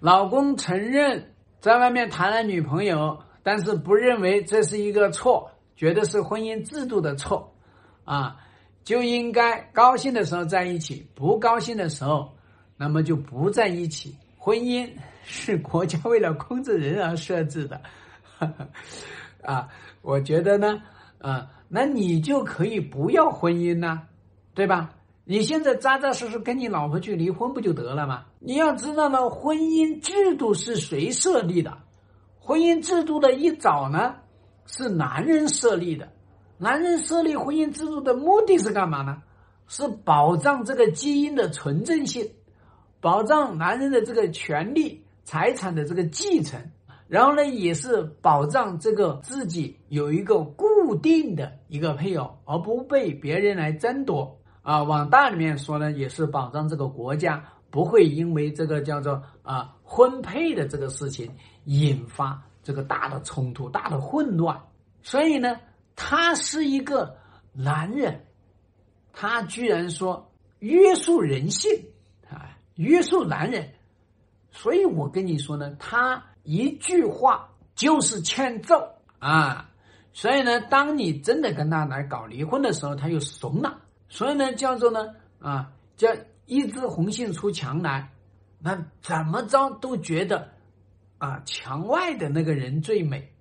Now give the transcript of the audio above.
老公承认在外面谈了女朋友，但是不认为这是一个错，觉得是婚姻制度的错，啊，就应该高兴的时候在一起，不高兴的时候，那么就不在一起。婚姻是国家为了控制人而设置的，啊，我觉得呢，啊，那你就可以不要婚姻呢，对吧？你现在扎扎实实跟你老婆去离婚不就得了吗？你要知道呢，婚姻制度是谁设立的？婚姻制度的一早呢，是男人设立的。男人设立婚姻制度的目的是干嘛呢？是保障这个基因的纯正性，保障男人的这个权利、财产的这个继承，然后呢，也是保障这个自己有一个固定的一个配偶，而不被别人来争夺。啊，往大里面说呢，也是保障这个国家不会因为这个叫做啊婚配的这个事情引发这个大的冲突、大的混乱。所以呢，他是一个男人，他居然说约束人性啊，约束男人。所以我跟你说呢，他一句话就是欠揍啊。所以呢，当你真的跟他来搞离婚的时候，他又怂了。所以呢，叫做呢啊，叫一枝红杏出墙来，那怎么着都觉得啊，墙外的那个人最美。